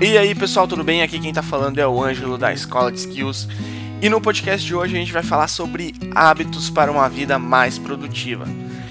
E aí pessoal, tudo bem? Aqui quem tá falando é o Ângelo da Escola de Skills. E no podcast de hoje a gente vai falar sobre hábitos para uma vida mais produtiva.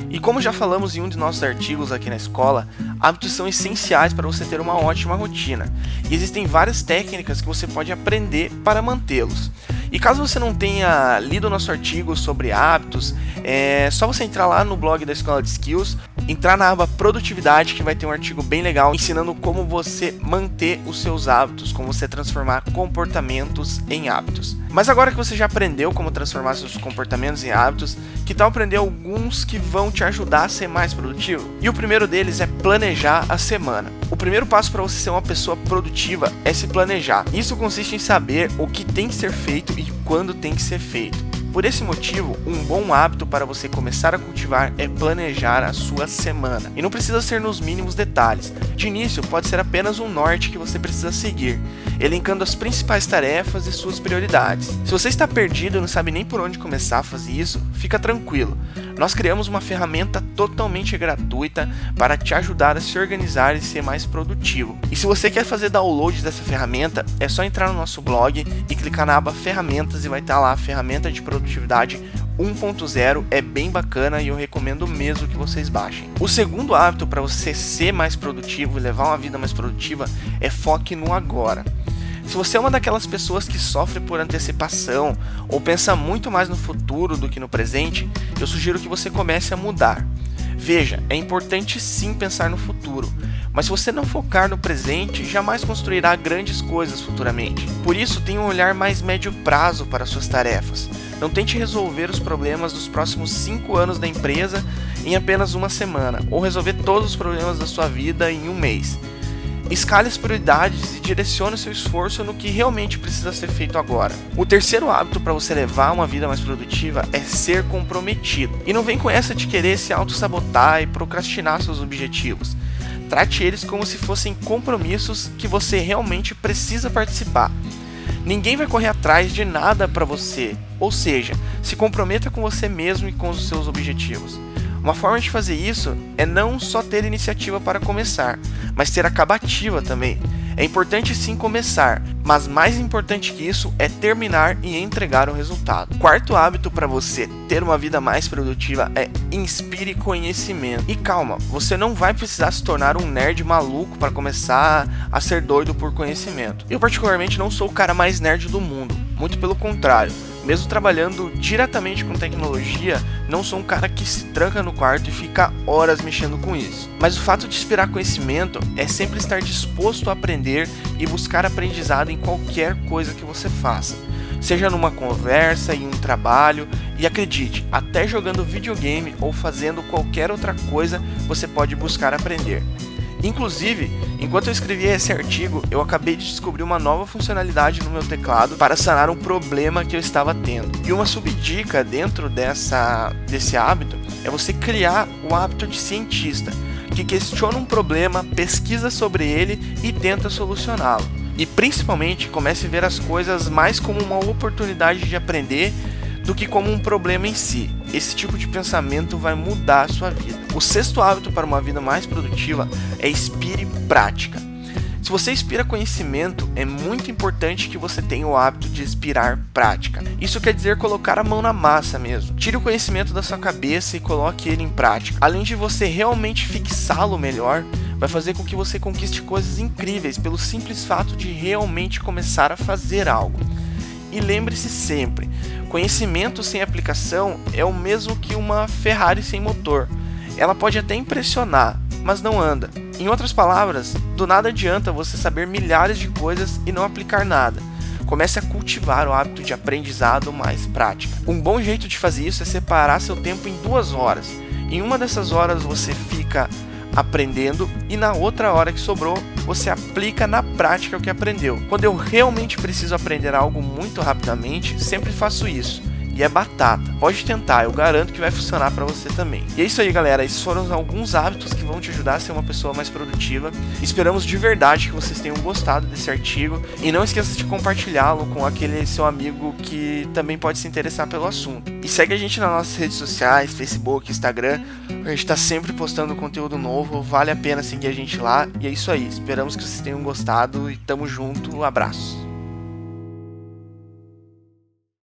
E como já falamos em um de nossos artigos aqui na escola, hábitos são essenciais para você ter uma ótima rotina. E existem várias técnicas que você pode aprender para mantê-los. E caso você não tenha lido nosso artigo sobre hábitos, é só você entrar lá no blog da Escola de Skills, entrar na aba Produtividade, que vai ter um artigo bem legal ensinando como você manter os seus hábitos, como você transformar comportamentos em hábitos. Mas agora que você já aprendeu como transformar seus comportamentos em hábitos, que tal aprender alguns que vão te ajudar a ser mais produtivo? E o primeiro deles é planejar a semana. O primeiro passo para você ser uma pessoa produtiva é se planejar. Isso consiste em saber o que tem que ser feito e quando tem que ser feito. Por esse motivo, um bom hábito para você começar a cultivar é planejar a sua semana. E não precisa ser nos mínimos detalhes. De início, pode ser apenas um norte que você precisa seguir, elencando as principais tarefas e suas prioridades. Se você está perdido e não sabe nem por onde começar a fazer isso, fica tranquilo. Nós criamos uma ferramenta totalmente gratuita para te ajudar a se organizar e ser mais produtivo. E se você quer fazer download dessa ferramenta, é só entrar no nosso blog e clicar na aba ferramentas e vai estar lá a ferramenta de produtividade 1.0 é bem bacana e eu recomendo mesmo que vocês baixem. O segundo hábito para você ser mais produtivo e levar uma vida mais produtiva é foque no agora. Se você é uma daquelas pessoas que sofre por antecipação ou pensa muito mais no futuro do que no presente, eu sugiro que você comece a mudar. Veja, é importante sim pensar no futuro, mas se você não focar no presente, jamais construirá grandes coisas futuramente. Por isso, tenha um olhar mais médio prazo para suas tarefas. Não tente resolver os problemas dos próximos 5 anos da empresa em apenas uma semana, ou resolver todos os problemas da sua vida em um mês. Escale as prioridades e direcione seu esforço no que realmente precisa ser feito agora. O terceiro hábito para você levar uma vida mais produtiva é ser comprometido. E não vem com essa de querer se auto-sabotar e procrastinar seus objetivos. Trate eles como se fossem compromissos que você realmente precisa participar. Ninguém vai correr atrás de nada para você, ou seja, se comprometa com você mesmo e com os seus objetivos. Uma forma de fazer isso é não só ter iniciativa para começar, mas ter acabativa também. É importante sim começar, mas mais importante que isso é terminar e entregar o resultado. Quarto hábito para você ter uma vida mais produtiva é inspire conhecimento. E calma, você não vai precisar se tornar um nerd maluco para começar a ser doido por conhecimento. Eu particularmente não sou o cara mais nerd do mundo, muito pelo contrário. Mesmo trabalhando diretamente com tecnologia, não sou um cara que se tranca no quarto e fica horas mexendo com isso. Mas o fato de inspirar conhecimento é sempre estar disposto a aprender e buscar aprendizado em qualquer coisa que você faça. Seja numa conversa, em um trabalho, e acredite, até jogando videogame ou fazendo qualquer outra coisa, você pode buscar aprender. Inclusive, enquanto eu escrevia esse artigo, eu acabei de descobrir uma nova funcionalidade no meu teclado para sanar um problema que eu estava tendo. E uma subdica dentro dessa, desse hábito é você criar o hábito de cientista, que questiona um problema, pesquisa sobre ele e tenta solucioná-lo. E principalmente comece a ver as coisas mais como uma oportunidade de aprender do que como um problema em si. Esse tipo de pensamento vai mudar a sua vida. O sexto hábito para uma vida mais produtiva é inspire prática. Se você inspira conhecimento, é muito importante que você tenha o hábito de inspirar prática. Isso quer dizer colocar a mão na massa mesmo. Tire o conhecimento da sua cabeça e coloque ele em prática. Além de você realmente fixá-lo melhor, vai fazer com que você conquiste coisas incríveis pelo simples fato de realmente começar a fazer algo. E lembre-se sempre: conhecimento sem aplicação é o mesmo que uma Ferrari sem motor. Ela pode até impressionar, mas não anda. Em outras palavras, do nada adianta você saber milhares de coisas e não aplicar nada. Comece a cultivar o hábito de aprendizado mais prática. Um bom jeito de fazer isso é separar seu tempo em duas horas. Em uma dessas horas você fica aprendendo e na outra hora que sobrou você aplica na prática o que aprendeu. Quando eu realmente preciso aprender algo muito rapidamente, sempre faço isso. E é batata. Pode tentar, eu garanto que vai funcionar para você também. E é isso aí, galera. Esses foram alguns hábitos que vão te ajudar a ser uma pessoa mais produtiva. Esperamos de verdade que vocês tenham gostado desse artigo e não esqueça de compartilhá-lo com aquele seu amigo que também pode se interessar pelo assunto. E segue a gente nas nossas redes sociais, Facebook, Instagram. A gente está sempre postando conteúdo novo, vale a pena seguir a gente lá. E é isso aí. Esperamos que vocês tenham gostado e tamo junto. Um abraço.